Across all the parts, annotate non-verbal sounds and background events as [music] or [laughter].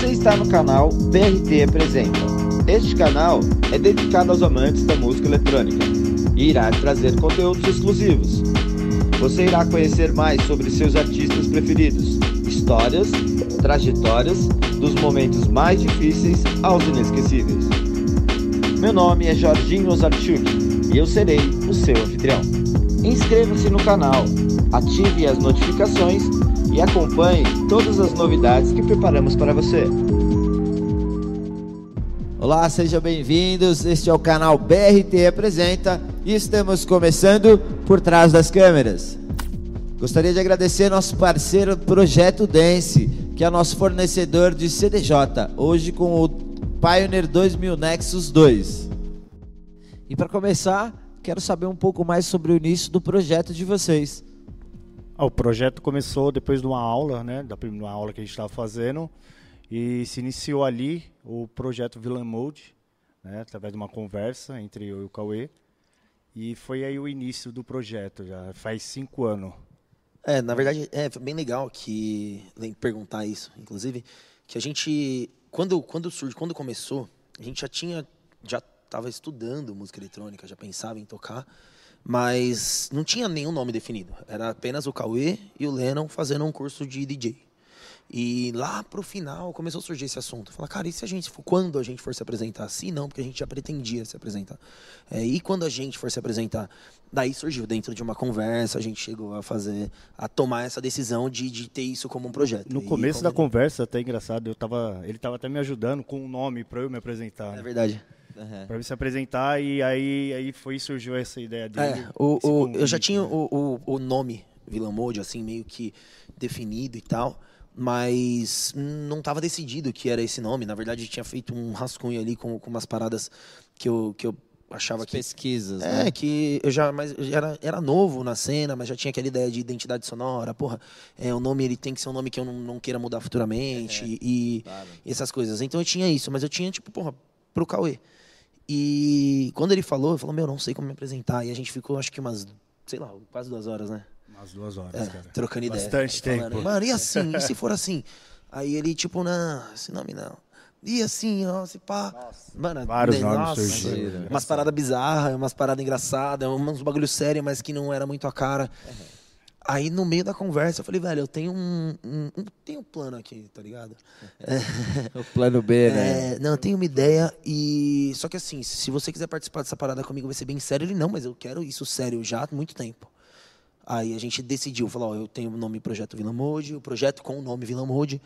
Você está no canal BRT Apresenta. Este canal é dedicado aos amantes da música eletrônica e irá trazer conteúdos exclusivos. Você irá conhecer mais sobre seus artistas preferidos, histórias, trajetórias, dos momentos mais difíceis aos inesquecíveis. Meu nome é Jorginho Ozarchuk e eu serei o seu anfitrião. Inscreva-se no canal, ative as notificações e acompanhe todas as novidades que preparamos para você. Olá, sejam bem-vindos. Este é o canal BRT Apresenta e estamos começando por trás das câmeras. Gostaria de agradecer nosso parceiro Projeto Dance, que é nosso fornecedor de CDJ, hoje com o Pioneer 2000 Nexus 2. E para começar, quero saber um pouco mais sobre o início do projeto de vocês. Ah, o projeto começou depois de uma aula, né, da primeira aula que a gente estava fazendo, e se iniciou ali o projeto Villain Mode, né, através de uma conversa entre eu e o Cauê, e foi aí o início do projeto, já faz cinco anos. É, na verdade, é bem legal que perguntar isso, inclusive, que a gente quando quando surge, quando começou, a gente já tinha já estava estudando música eletrônica, já pensava em tocar, mas não tinha nenhum nome definido. Era apenas o Cauê e o Lennon fazendo um curso de DJ. E lá pro final começou a surgir esse assunto. Falar, cara, e se a gente for, quando a gente for se apresentar? Sim, não, porque a gente já pretendia se apresentar. É, e quando a gente for se apresentar? Daí surgiu, dentro de uma conversa, a gente chegou a fazer, a tomar essa decisão de, de ter isso como um projeto. No E começo da ele- conversa, até engraçado, eu tava, ele estava até me ajudando com um nome para eu me apresentar. É né? verdade. Para eu se apresentar e aí aí foi surgiu essa ideia dele. É, o, o- eu já tinha né? o, o, o nome Vila Mode, assim, meio que definido e tal, mas não estava decidido que era esse nome. Na verdade, eu tinha feito um rascunho ali com, com umas paradas que eu, que eu achava que. pesquisas, É, né? que eu já, mas eu já era, era novo na cena, mas já tinha aquela ideia de identidade sonora. Porra, é, o nome ele tem que ser um nome que eu não, não queira mudar futuramente e, e essas coisas. Então eu tinha isso, mas eu tinha, tipo, porra, pro Cauê. E quando ele falou, ele falou, meu, não sei como me apresentar. E a gente ficou, acho que umas, sei lá, quase duas horas, né? umas duas horas, É, cara. trocando ideia. Bastante Falando, tempo. Mano, e assim? E se for assim? Aí ele, tipo, não, esse nome não. E assim, ó, se pá. Mano, Vários né, nomes nossa, surgiram. Umas paradas bizarras, umas paradas engraçadas, uns bagulho sério, mas que não era muito a cara. Aí no meio da conversa eu falei, velho, eu tenho um, um, um- tenho um plano aqui, tá ligado? [laughs] O plano B, né? É, não, eu tenho uma ideia e. Só que assim, se você quiser participar dessa parada comigo, vai ser bem sério. Ele, não, mas eu quero isso sério já há muito tempo. Aí a gente decidiu, falou, ó, eu tenho o nome Projeto Vila Mode, o projeto com o nome Vila Mode.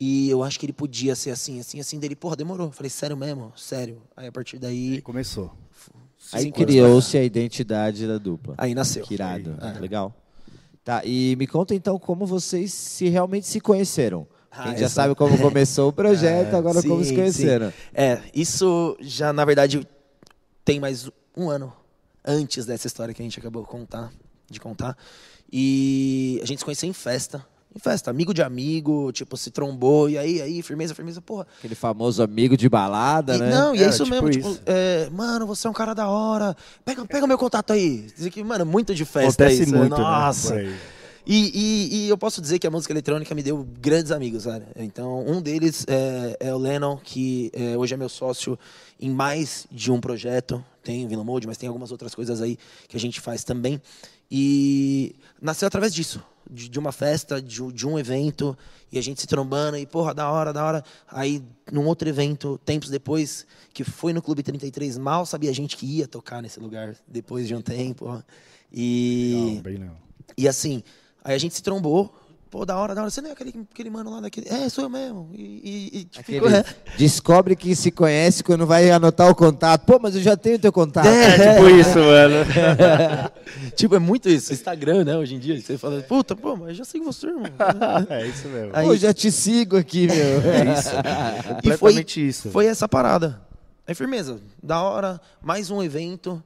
E eu acho que ele podia ser assim, assim, assim. Dele, porra, demorou. Eu falei, sério mesmo? Sério. Aí a partir daí. E começou. Aí criou-se a identidade da dupla. Aí nasceu. Que irado, É. legal. Tá, e me conta então como vocês se realmente se conheceram. Ah, A gente já essa- sabe como começou o [laughs] projeto, agora Sim, como se sim. conheceram. É, isso já, na verdade, tem mais um ano antes dessa história que a gente acabou contar, de contar. E a gente se conheceu em festa. Em festa, amigo de amigo, tipo, se trombou, e aí, aí, firmeza, firmeza, porra. Aquele famoso amigo de balada, E- né? Não, e é É, isso tipo mesmo, tipo, isso. é, mano, você é um cara da hora. Pega, pega meu contato aí. Dizer que, mano, muito de festa Acontece isso. muito, Nossa. né? E, e- e eu posso dizer que a música eletrônica me deu grandes amigos, velho. Então, um deles é, é o Lennon, que é, hoje é meu sócio em mais de um projeto. Tem o Vila Mode, mas tem algumas outras coisas aí que a gente faz também. E nasceu através disso, de, de uma festa, de, um- de um evento, e a gente se trombando, e porra, da hora, da hora. Aí, num outro evento, tempos depois, que foi no Clube 33, mal sabia a gente que ia tocar nesse lugar, depois de um tempo. E. Legal, bem legal. E assim, aí a gente se trombou. Pô, da hora, da hora. Você não é aquele, aquele mano lá daquele. É, sou eu mesmo. E, e, e tipo, Aquele ficou- descobre que se conhece quando vai anotar o contato. Pô, mas eu já tenho teu contato. É, Tipo isso, mano. [laughs] tipo, é muito isso. Instagram, né, hoje em dia. Você fala, puta, pô, mas eu já sigo você, irmão. [laughs] É isso mesmo. Aí- Pô, já te sigo aqui, meu. É isso. E foi, Completamente isso. foi essa parada. Aí, firmeza. Da hora, mais um evento.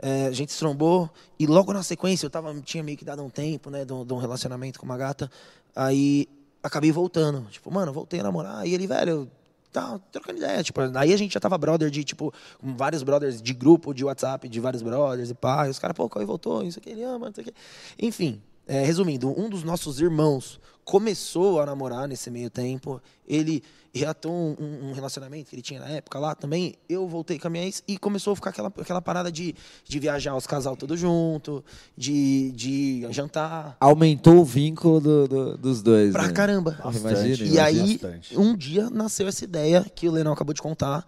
É, a gente se trombou. E logo na sequência, eu tava, tinha meio que dado um tempo, né, de um de um relacionamento com uma gata. Aí, acabei voltando. Tipo, mano, voltei a namorar. E ele, velho, tá trocando ideia. Tipo, aí a gente já tava brother de, tipo, vários brothers de grupo de WhatsApp, de vários brothers e pá. E os caras, pô, qual voltou? Isso aqui, ele ama, não sei o quê. Enfim. É, resumindo, um dos nossos irmãos começou a namorar nesse meio tempo. Ele reatou um, um, relacionamento que ele tinha na época lá também. Eu voltei com a minha ex e começou a ficar aquela, aquela parada de, de viajar os casal todo junto, de, de jantar. Aumentou o vínculo do, do, dos dois. Pra né? caramba. Bastante, E aí, bastante. um dia nasceu essa ideia que o Lenão acabou de contar.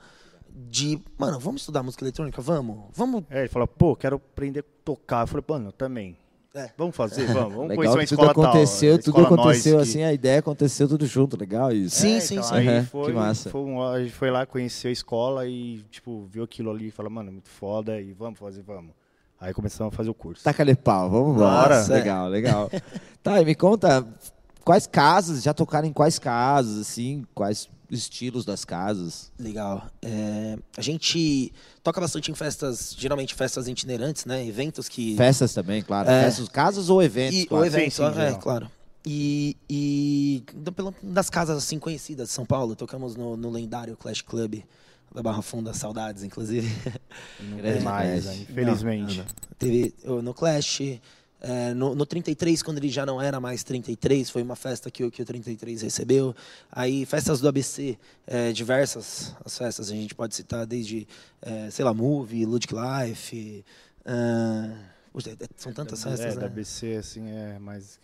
De, mano, vamos estudar música eletrônica? Vamos? Vamos. É, ele falou, pô, quero aprender a tocar. Eu falei, mano, eu também. É. Vamos fazer, vamos. Vamos Legal conhecer uma tudo escola tal, aconteceu, a tudo escola aconteceu Noise, que- assim, a ideia aconteceu tudo junto, legal isso. Sim, É, sim, então, sim. Aí Aham, foi, que massa. foi um- a gente foi lá, conheceu a escola e, tipo, viu aquilo ali e falou, mano, muito foda e vamos fazer, vamos. Aí começamos a fazer o curso. Taca-lhe pau, vamos embora. Nossa, é. legal, legal. [laughs] tá, e me conta, quais casas, já tocaram em quais casas, assim, quais estilos das casas? Legal. É, a gente toca bastante em festas, geralmente festas itinerantes, né? Eventos que. Festas também, claro. É. Festas, casas ou eventos, E, claro. o evento, Sim, sim, é, claro. E, e pela- das casas assim conhecidas de São Paulo, tocamos no, no lendário Clash Club da Barra Funda, saudades, inclusive. [laughs] Não tem mais, Clash. né, infelizmente. Teve no Clash, é, no, no 33, quando ele já não era mais 33, foi uma festa que, o- que o 33 recebeu. Aí, festas do ABC, é, diversas as festas, a gente pode citar desde, é, sei lá, Movie, Ludic Life. puxa, é- são tantas é, festas, da né? BC, assim, é mais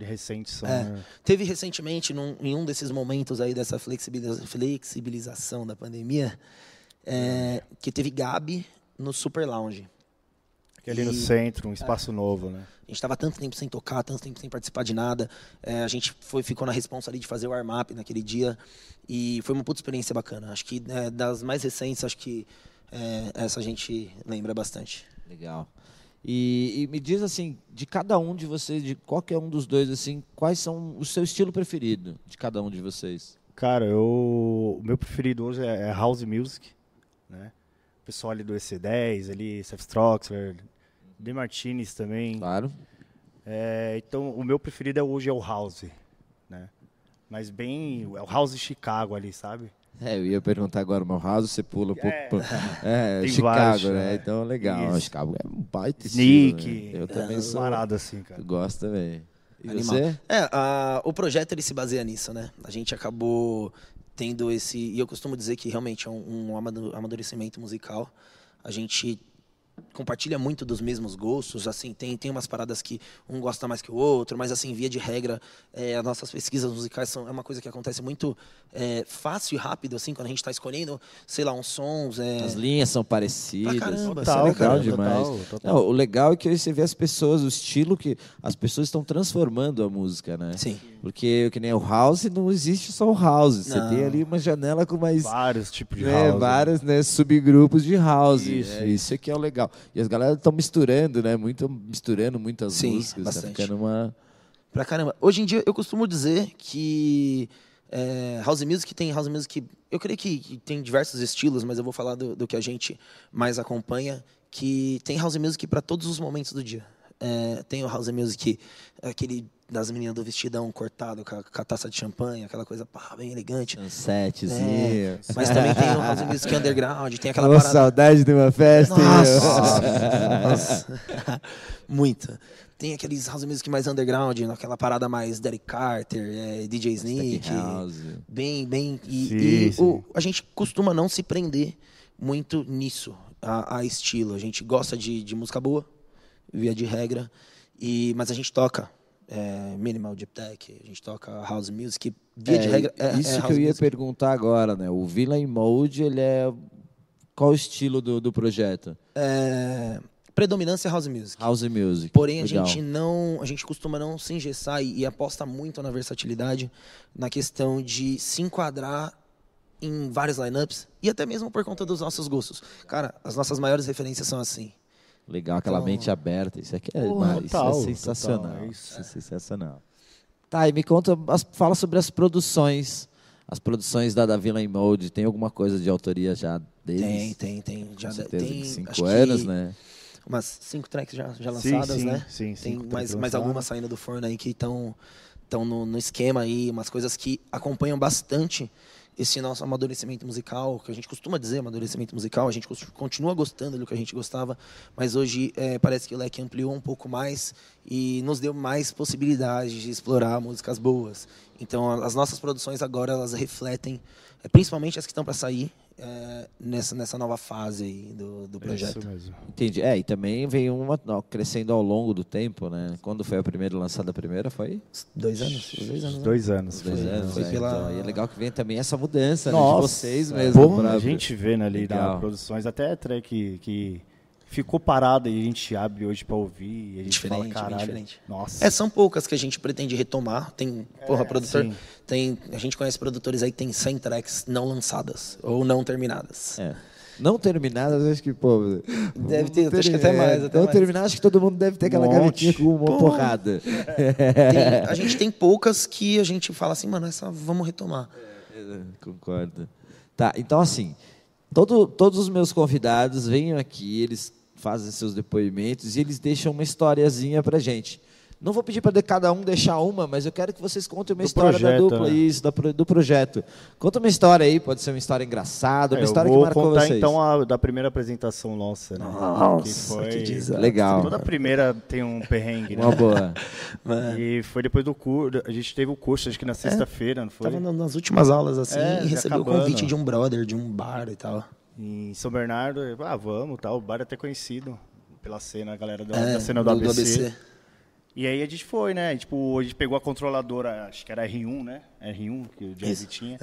recente são. É. né? Teve recentemente, num- em um desses momentos aí dessa flexibiliza- flexibilização da pandemia, é, que teve Gabi no Super Lounge. Que ali no E- centro, um espaço novo, né? A gente estava tanto tempo sem tocar, tanto tempo sem participar de nada. É, a gente foi, ficou na responsa ali de fazer o warm-up naquele dia. E foi uma puta experiência bacana. Acho que é, das mais recentes, acho que é, essa a gente lembra bastante. Legal. E, e me diz assim, de cada um de vocês, de qualquer um dos dois, assim, quais são o seu estilo preferido de cada um de vocês? Cara, eu, o meu preferido hoje é é House Music, né? O pessoal ali do EC10, ali, Seth Stroxler, De Martinez também. Claro. É, então, o meu preferido é hoje é o House, né? Mas bem, é o House Chicago ali, sabe? É, eu ia perguntar agora, mas o House você pula um pouco. É. pro- [laughs] É, Chicago, vários, né? né? Então, legal. Isso. Chicago é um baita Sneak, estilo, né? Eu também é, sou. parada assim, cara. Gosto também. E Animal. você? É, a- o projeto ele se baseia nisso, né? A gente acabou tendo esse. E eu costumo dizer que realmente é um, um amadurecimento musical. A gente compartilha muito dos mesmos gostos, assim, tem, tem umas paradas que um gosta mais que o outro, mas assim, via de regra, é, as nossas pesquisas musicais são é uma coisa que acontece muito é, fácil e rápido, assim, quando a gente está escolhendo, sei lá, uns sons. É, As linhas são parecidas. Pra caramba, Isso é Total, legal cara, demais. total, total. Não, o legal é que você vê as pessoas, o estilo que as pessoas estão transformando a música, né? Sim. Porque que nem o house não existe só o house. Você Não. tem ali uma janela com mais Vários tipos de né, house. né? vários né, subgrupos de house. Isso. Isso, isso é que é o legal. E as galera estão misturando, né? Muito, misturando muitas Sim, músicas. bastante. Tá ficando uma. Pra caramba. Hoje em dia, eu costumo dizer que é, house music tem house music. Eu creio que, que tem diversos estilos, mas eu vou falar do, do que a gente mais acompanha. Que tem house music para todos os momentos do dia. É, tem o house music, aquele das meninas do vestidão cortado com a, com a taça de champanhe, aquela coisa pá, bem elegante. Sunsetzinho. É, mas também tem o house music underground, tem aquela Ô, parada. saudade de uma festa. Nossa! Nossa. [laughs] Muita. Tem aqueles house music mais underground, aquela parada mais Derek Carter, é, DJ house. Bem, bem. E, Sim, e sim. o- a gente costuma não se prender muito nisso, a, a estilo. A gente gosta de, de música boa, via de regra, e, mas a gente toca é, minimal deep tech, a gente toca house music, via É, de regra. É, isso é que house eu ia music. perguntar agora, né? O Villain Mode, ele é. Qual o estilo do, do projeto? É, predominância house music. House Music. Porém, a Legal. gente não, a gente costuma não se engessar e, e aposta muito na versatilidade, na questão de se enquadrar em vários lineups e até mesmo por conta dos nossos gostos. Cara, as nossas maiores referências são assim. Legal, aquela Então- mente aberta. Isso aqui é, Porra, mas isso total, é sensacional. total, é isso. isso. é sensacional. Tá, e me conta, fala sobre as produções. As produções da, da Villain Mode. Tem alguma coisa de autoria já deles? Tem, tem, tem. Já Com certeza, tem cinco anos, que né? Umas cinco tracks já, já Sim, lançadas, sim, né? sim, tem cinco mais, mais algumas saindo do forno aí que estão estão no, no esquema aí, umas coisas que acompanham bastante esse nosso amadurecimento musical, que a gente costuma dizer amadurecimento musical, a gente continua gostando do que a gente gostava, mas hoje é, parece que o leque ampliou um pouco mais e nos deu mais possibilidades de explorar músicas boas. Então, as nossas produções agora elas refletem, é, principalmente as que estão para sair, é, nessa, nessa nova fase aí do, do projeto. Isso mesmo. Entendi. É, e também veio uma ó, crescendo ao longo do tempo, né? Quando foi a primeira lançada a primeira foi dois anos, dois anos. Né? Dois anos. Dois foi, anos. Foi é, pela... então, e é legal que vem também essa mudança né, Nossa, de vocês mesmo. Pô, pra- a gente vê né, ali Legal. das produções, até a track que ficou parada e a gente abre hoje pra ouvir. E a gente Diferente, fala, bem diferente. Nossa. É, são poucas que a gente pretende retomar. Tem, porra, produtor. sim. Tem, a gente conhece produtores aí que tem 100 tracks não lançadas ou não terminadas. É. Não terminadas, acho que, pô. Deve ter, não acho que até mais, até não mais. terminadas, acho que todo mundo deve ter aquela Um gavetinha com uma porrada. Tem- a gente tem poucas que a gente fala assim, mano, essa vamos retomar. Concordo. Tá, então assim, todo, todos os meus convidados vêm aqui, eles fazem seus depoimentos e eles deixam uma historiazinha pra gente. Não vou pedir para cada um deixar uma, mas eu quero que vocês contem uma Do história da projeto, dupla, né? isso, da do projeto. Conta uma história aí, pode ser uma história engraçada, uma É, eu história que vou marcou contar vocês. então a, da primeira apresentação nossa, né? Nossa, que foi... que desastre. Legal. Toda primeira tem um perrengue, né? Uma boa. [laughs] E foi depois do curso, a gente teve o curso, acho que na sexta-feira, não foi? Tava na- nas últimas aulas assim É, e recebeu o convite de um brother, de um bar e tal. Em São Bernardo, eu, ah, vamos, tal, o bar é até conhecido pela cena, a galera da, É, da cena do, ABC. E aí a gente foi, né? E, tipo, a gente pegou a controladora, acho que era R1, né? R1, que o Jazz Isso, tinha.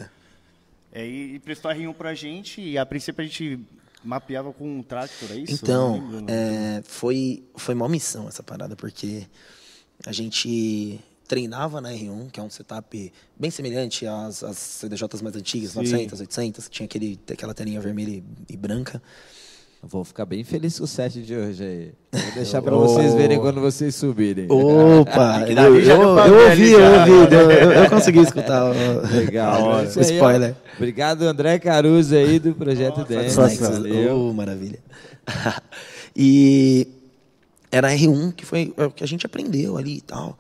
Aí e prestou R1 pra gente e a princípio a gente mapeava com um tractor, é isso? Então, é, foi, foi uma missão essa parada, porque a gente treinava na R1, que é um setup bem semelhante às, às CDJs mais antigas, Sim. 900, 800, que tinha aquele, aquela telinha vermelha e, e branca. Vou ficar bem feliz com o set de hoje aí. Vou deixar para Oh. [laughs] vocês verem quando vocês subirem. Opa! [laughs] eu, eu, eu ouvi, eu ouvi, eu, eu- eu [laughs] consegui escutar. o- Legal. Isso aí. Spoiler. Obrigado, André Caruso aí do Projeto Dance. Satisfação. Valeu. Oh, maravilha. e era R1, que foi é o que a gente aprendeu ali e tal.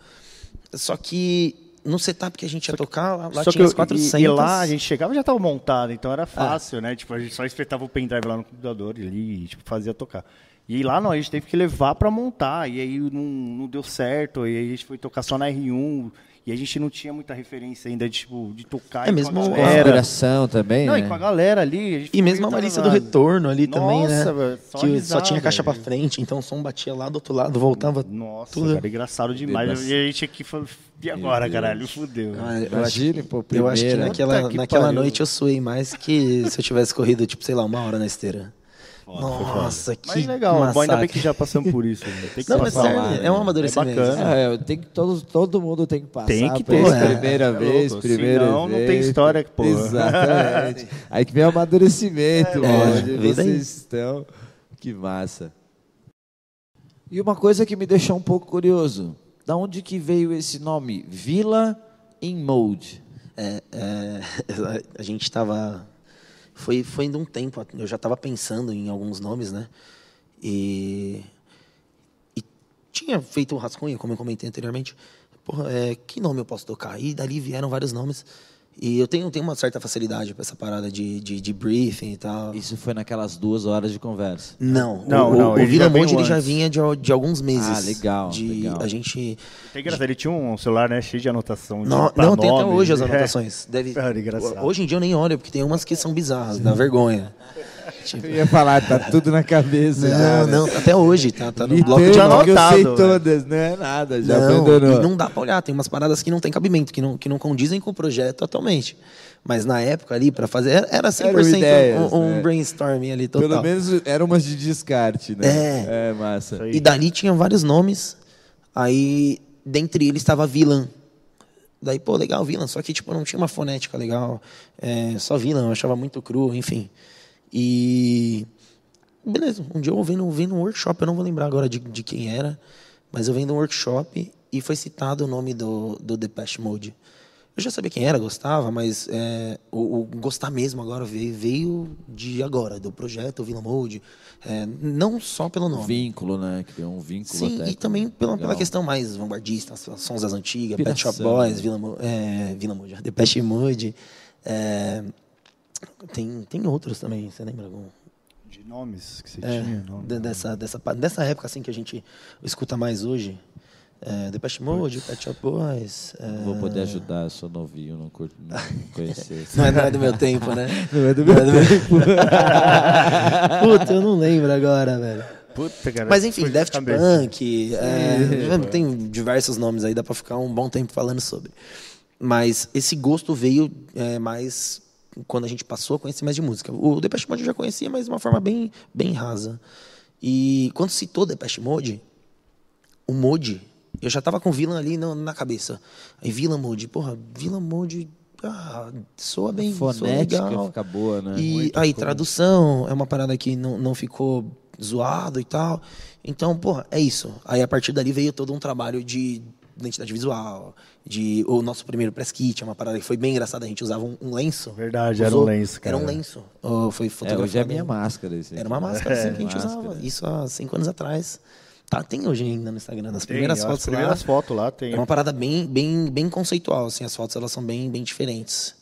Só que no setup que a gente ia tocar, lá, Só tinha que as eu- 400. E, e lá a gente chegava e já tava montado, então era fácil, né? Tipo, a gente só espetava o pendrive lá no computador ali e tipo, fazia tocar. E lá não, a gente teve que levar pra montar, e aí não, não deu certo, e aí a gente foi tocar só na R1, e a gente não tinha muita referência ainda de, tipo, de tocar É e mesmo com a. Configuração também, Não, né? e com a galera ali. a gente E mesmo a Malícia do Retorno ali também, né? Nossa, velho, só que só tinha caixa pra velho. frente, então o som batia lá do outro lado, voltava. Nossa, Tudo. cara, engraçado demais. Deus. E a gente aqui falou, e agora, caralho? Fudeu. Ah, eu acho Imagine, que- pô, Eu acho que primeira. naquela, que naquela pariu. noite eu suei mais que se eu tivesse corrido, tipo, sei lá, uma hora na esteira. Nossa, que Mas legal, bom, ainda bem massacre. que já passamos por isso. né? Tem que Não, mas sério, lá, é um né? amadurecimento. É bacana. É, tem que, todo, todo mundo tem que passar Tem que ter, isso, é. primeira É vez, louco, primeiro senão não tem história, pô. Exatamente. [laughs] Aí que vem o amadurecimento, É, onde vem daí. vocês estão. Que massa. E uma coisa que me deixou um pouco curioso, da onde que veio esse nome? Vila in Mode. É, é, [laughs] a gente estava. Foi, foi indo um tempo, eu já estava pensando em alguns nomes, né? E, e tinha feito um rascunho, como eu comentei anteriormente. Porra, é, que nome eu posso tocar? E dali vieram vários nomes. E eu tenho, tenho uma certa facilidade para essa parada de, de, de briefing e tal. Isso foi naquelas duas horas de conversa. Não, Não, o, não, o ele Vila já veio Monte ele já vinha de, de alguns meses. Ah, legal, De, legal. A gente. Tem engraçado, ele tinha um celular, né, cheio de anotação. de- Não, não tem até hoje as né? anotações. [laughs] Deve, Cara, engraçado. Hoje em dia eu nem olho, porque tem umas que são bizarras, dá vergonha. Eu ia falar, tá tudo na cabeça. já, Não, né? não, até hoje, tá, tá no E bloco de já que eu anotado, sei né? todas, não é nada, já não, abandonou. e não dá pra olhar, tem umas paradas que não tem cabimento, que não, que não condizem com o projeto atualmente. Mas na época ali, pra fazer, era- era 100% Eram ideias, um, um né? brainstorming ali total. Pelo menos eram umas de descarte, né? É. É, massa. E dali tinha vários nomes, aí dentre eles estava Villain. Daí, pô, legal, Villain, só que tipo, não tinha uma fonética legal, é, só Villain, eu achava muito cru, enfim. E beleza, um dia eu vendo, vendo um workshop, eu não vou lembrar agora de, de quem era, mas eu vendo um workshop e foi citado o nome do, do Depeche Mode. Eu já sabia quem era, gostava, mas é, o, o gostar mesmo agora veio, veio de agora, do projeto Villa Mode. É, não só pelo nome. Vínculo, né? Criou um vínculo Sim, até e também pela, pela questão mais vanguardista, sons das antigas, Pet Shop Boys, Mo- é, Villa Mode, [laughs] Depeche Mode. É, Tem, tem outros também, você lembra algum? De nomes que você É, tinha? Nome, de- dessa, dessa, pa- dessa época assim que a gente escuta mais hoje. É, Depeche Mode, Pet Shop Boys. é, Não vou poder ajudar, eu sou novinho, não curto não [laughs] conhecer. Não é, não é do meu tempo, né? [laughs] Não é do meu tempo. [laughs] Puta, eu não lembro agora, velho. Puta, cara. Mas enfim, Daft cabeça. Punk, é, tem diversos nomes aí, dá pra ficar um bom tempo falando sobre. Mas esse gosto veio é, mais quando a gente passou a conhecer mais de música. O Depeche Mode eu já conhecia, mas de uma forma bem, bem rasa. E quando citou Depeche Mode, o Mode, eu já tava com Villain ali na, na cabeça. Aí Villain Mode, porra, Villain Mode, ah, soa bem, soa Fonética legal. fica boa, né? E Muito aí, tradução é uma parada que não, não ficou zoado e tal. Então, porra, é isso. Aí, a partir dali, veio todo um trabalho de identidade visual, de o nosso primeiro press kit, é uma parada que foi bem engraçada. A gente usava um, um lenço. Verdade, era um lenço, Era um cara. lenço. Oh, foi É, fotografado. hoje é a minha máscara. Esse Era uma máscara assim, É, que a gente máscara. usava. Isso há cinco anos atrás. Tá, tem hoje ainda no Instagram. Nas Tem, primeiras as fotos primeiras lá. fotos lá tem. É uma parada bem, bem, bem conceitual, assim, as fotos elas são bem, bem diferentes.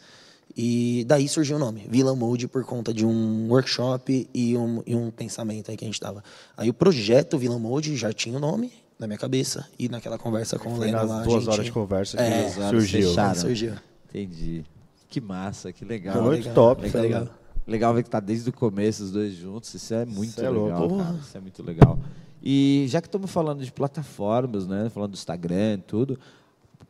E daí surgiu o nome, Villa Mode, por conta de um workshop e um, e um pensamento aí que a gente tava. Aí o projeto Villa Mode já tinha o nome na minha cabeça e naquela conversa com o Foi Lena nas lá. a duas gente- horas de conversa que É, surgiu. fechadas. surgiu. Entendi. Que massa, que legal. Muito legal, top. foi legal. Legal ver que tá desde o começo os dois juntos. Isso é muito é louco. legal. Cara. Isso é muito legal. E já que estamos falando de plataformas, né? Falando do Instagram e tudo,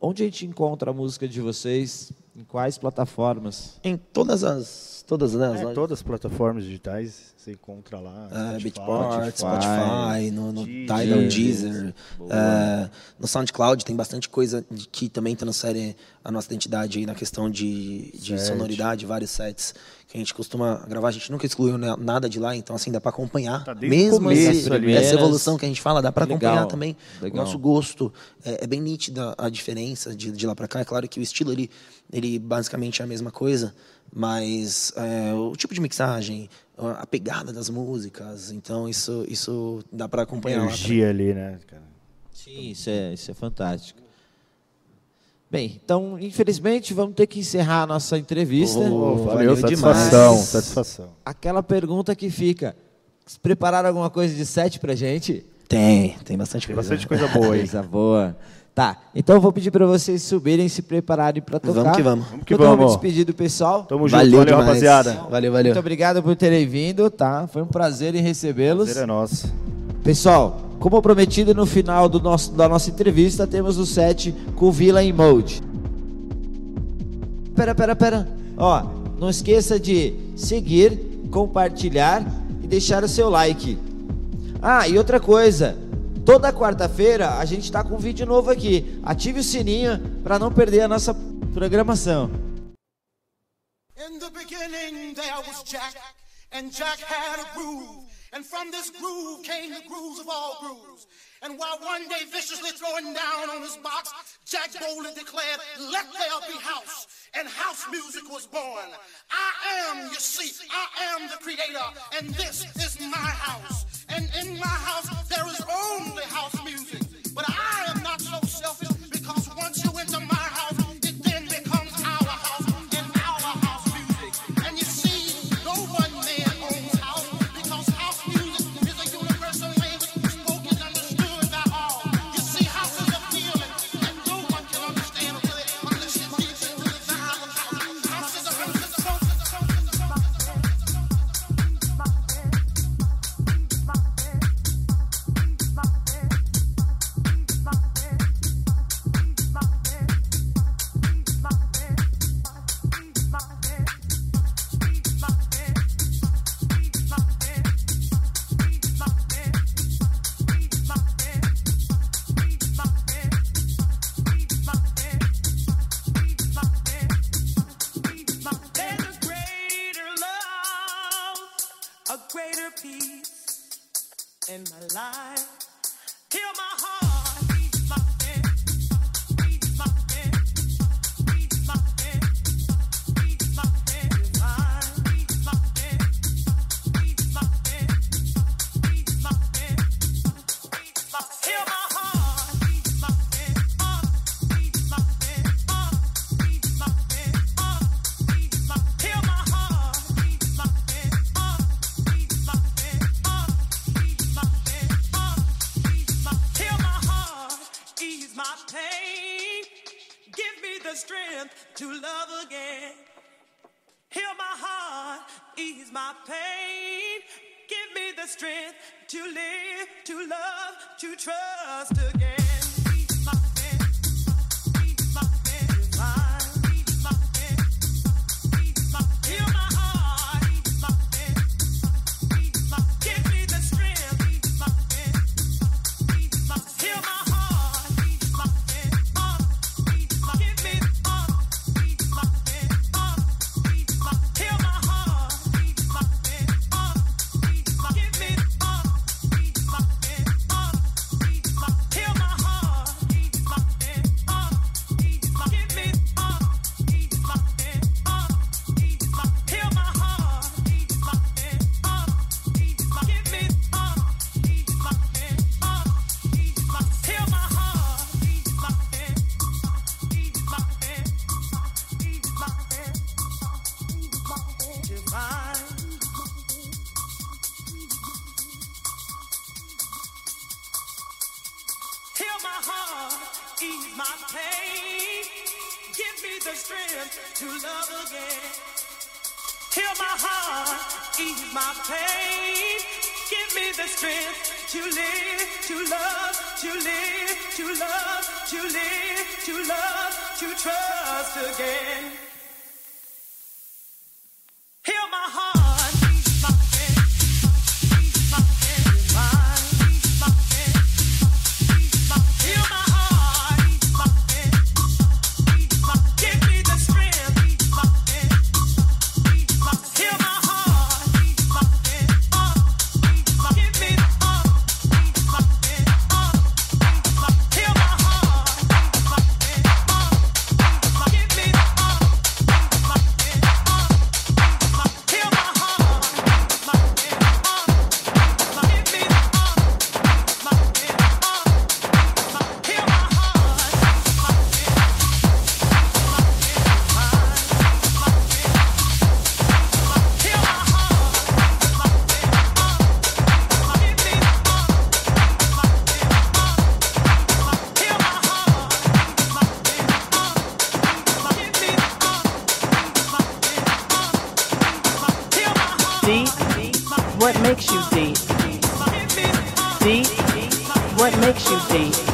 onde a gente encontra a música de vocês? Em quais plataformas? Em todas as. Todas né, as É, todas as plataformas digitais você encontra lá. É, Spotify, Beatport, Spotify, Spotify, no, no Deezer, Tidal, Deezer. É, no SoundCloud tem bastante coisa que também transfere a nossa identidade aí na questão de, de sonoridade, vários sets que a gente costuma gravar. A gente nunca excluiu na- nada de lá, então assim, dá para acompanhar. Tá Mesmo começo esse- ali. essa evolução que a gente fala, dá para Legal, acompanhar também. legal. O nosso gosto é, é bem nítida a diferença de, de lá para cá. É claro que o estilo ele, ele basicamente é a mesma coisa, mas é, o tipo de mixagem, a a pegada das músicas, então isso, isso dá para acompanhar. lá também. Energia ali, né, cara? Sim, isso é, isso é fantástico. Bem, então, infelizmente, vamos ter que encerrar a nossa entrevista. Oh, Valeu, valeu satisfação, demais. satisfação. Aquela pergunta que fica: "Vocês prepararam alguma coisa de sete pra gente? Tem, tem bastante Tem coisa. bastante coisa boa aí. Coisa boa. Tá, então eu vou pedir pra vocês subirem e se prepararem pra tocar. Vamos que vamos. Vamos que Todo mundo vamos. despedir do pessoal. Tamo junto, Valeu, valeu, rapaziada. Valeu, valeu. Muito obrigado por terem vindo, tá? Foi um prazer em recebê-los. Prazer é nosso. Pessoal, como prometido no final do nosso, da nossa entrevista, temos o set com Vila em Mode. Pera, pera, pera. Ó, não esqueça de seguir, compartilhar e deixar o seu like. Ah, e outra coisa. Toda quarta-feira a gente tá com um vídeo novo aqui. Ative o sininho para não perder a nossa programação. In the beginning, there was Jack, and Jack had a groove. And from this groove came the grooves of all grooves. And while one day viciously throwing down on his box, Jack boldly declared, Let there be house. And house music was born. I am, you see, I am the creator, and this is my house. And in my house, there is only house music. together. University.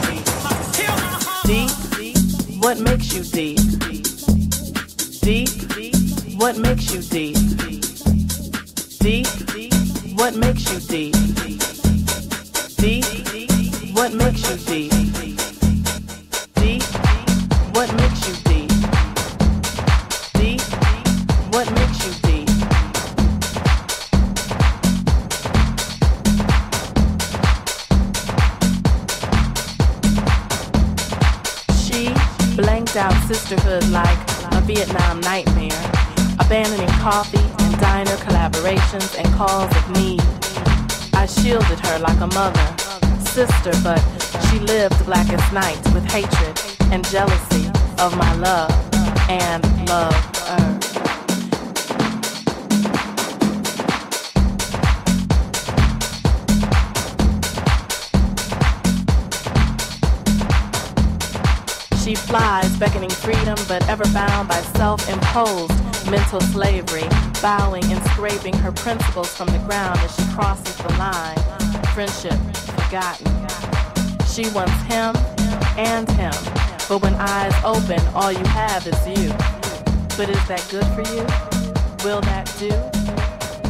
love and love earned. She flies, beckoning freedom, but ever bound by self-imposed mental slavery, bowing and scraping her principles from the ground as she crosses the line. Friendship forgotten. She wants him and him but when eyes open, all you have is you. But is that good for you? Will that do?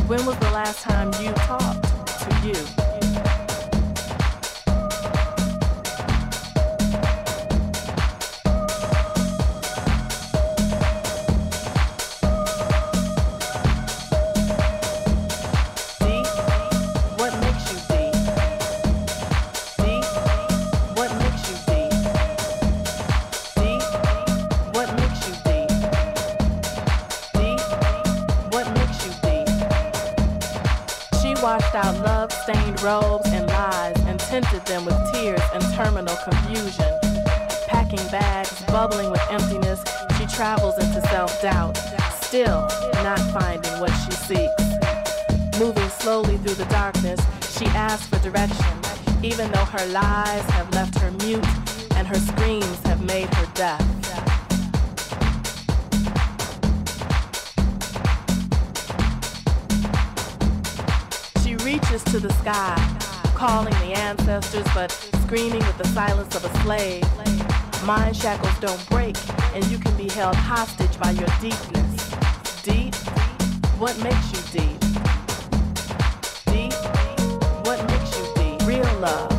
When was the last time you talked to you? robes and lies and tinted them with tears and terminal confusion. Packing bags, bubbling with emptiness, she travels into self doubt, still not finding what she seeks. Moving slowly through the darkness, she asks for direction, even though her lies have left her mute and her screams have made her deaf. the sky, calling the ancestors but screaming with the silence of a slave. Mind shackles don't break, and you can be held hostage by your deepness. Deep? What makes you deep? Deep? What makes you deep? Real love.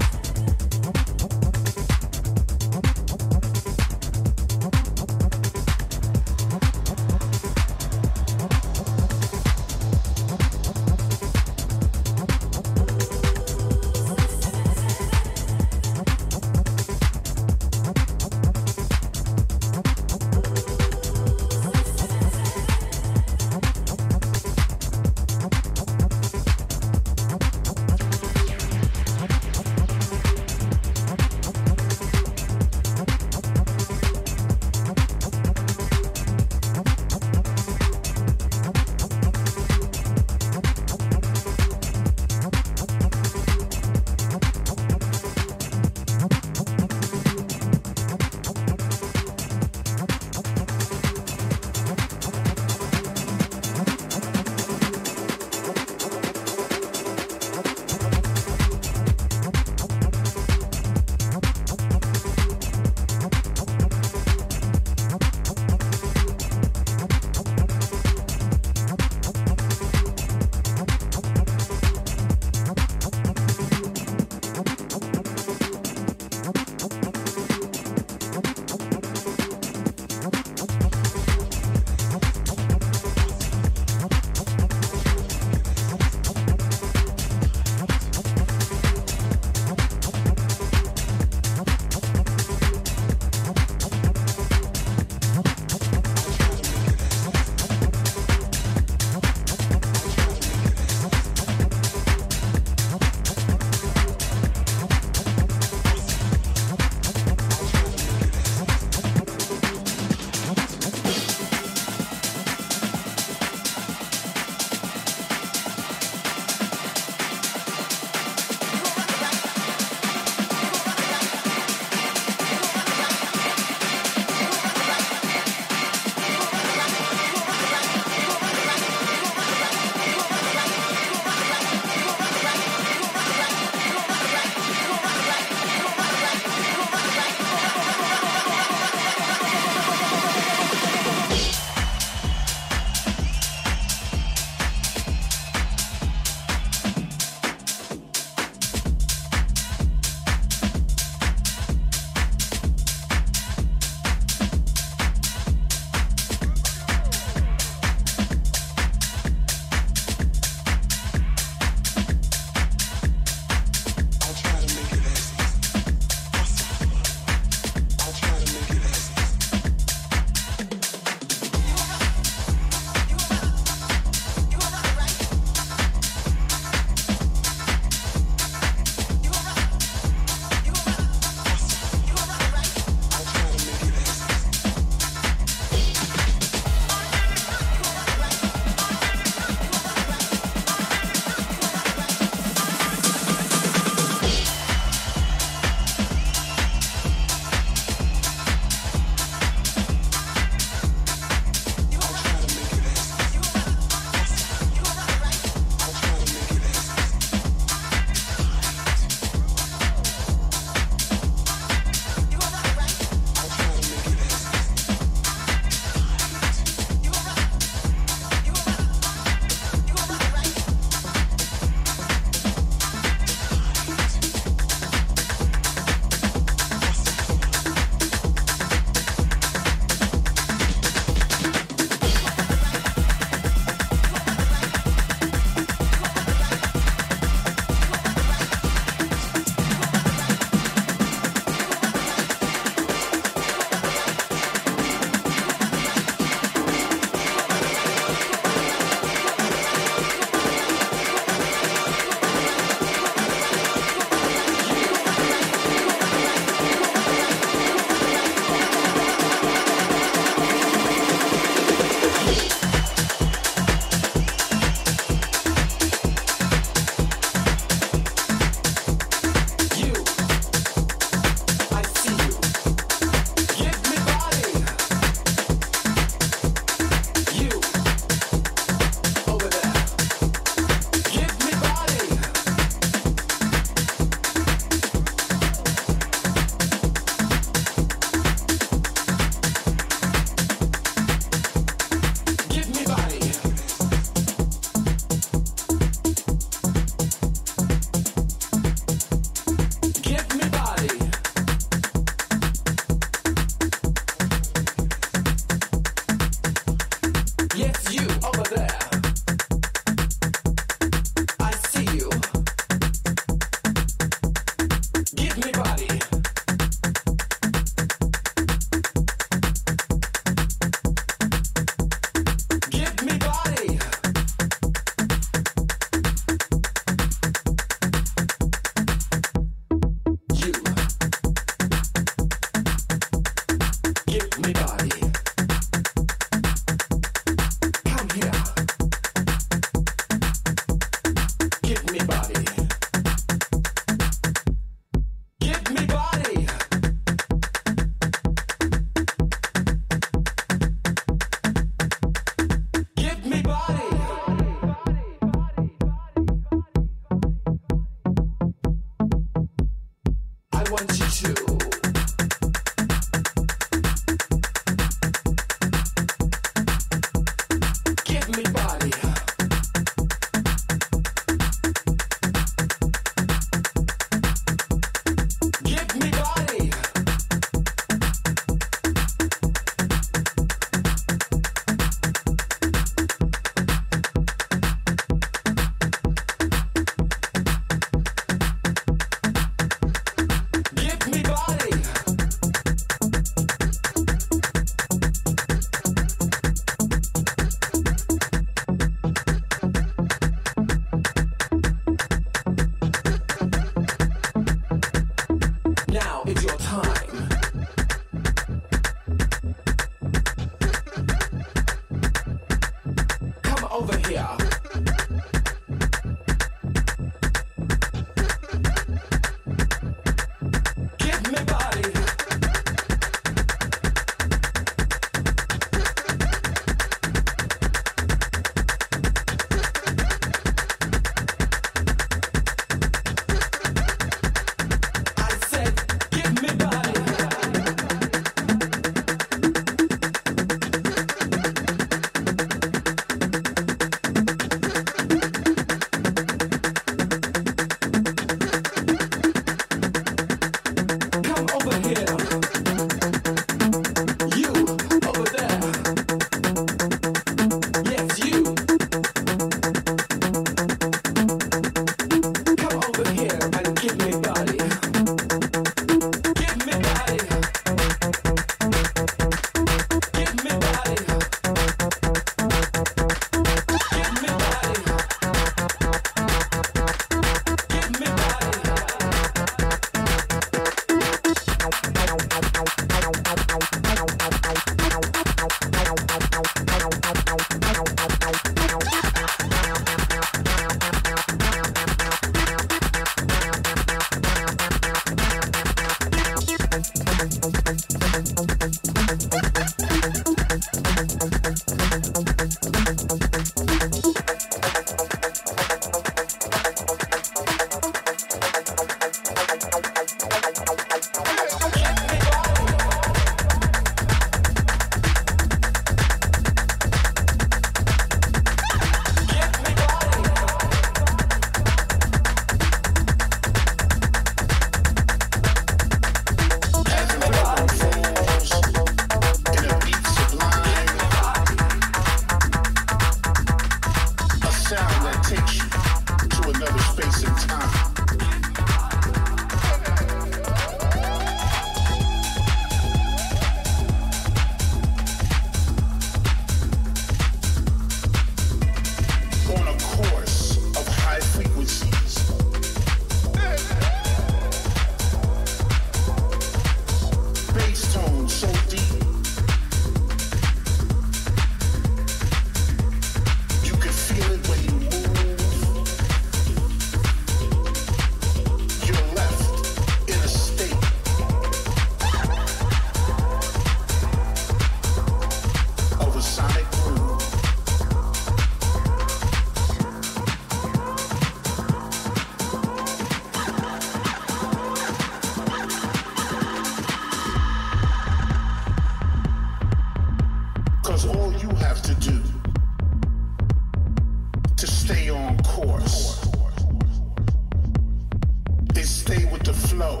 is stay with the flow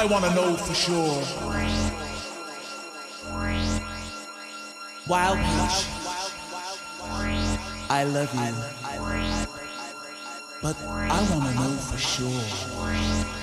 I want to know for sure. Wild peach, I love you, but I want to know for sure.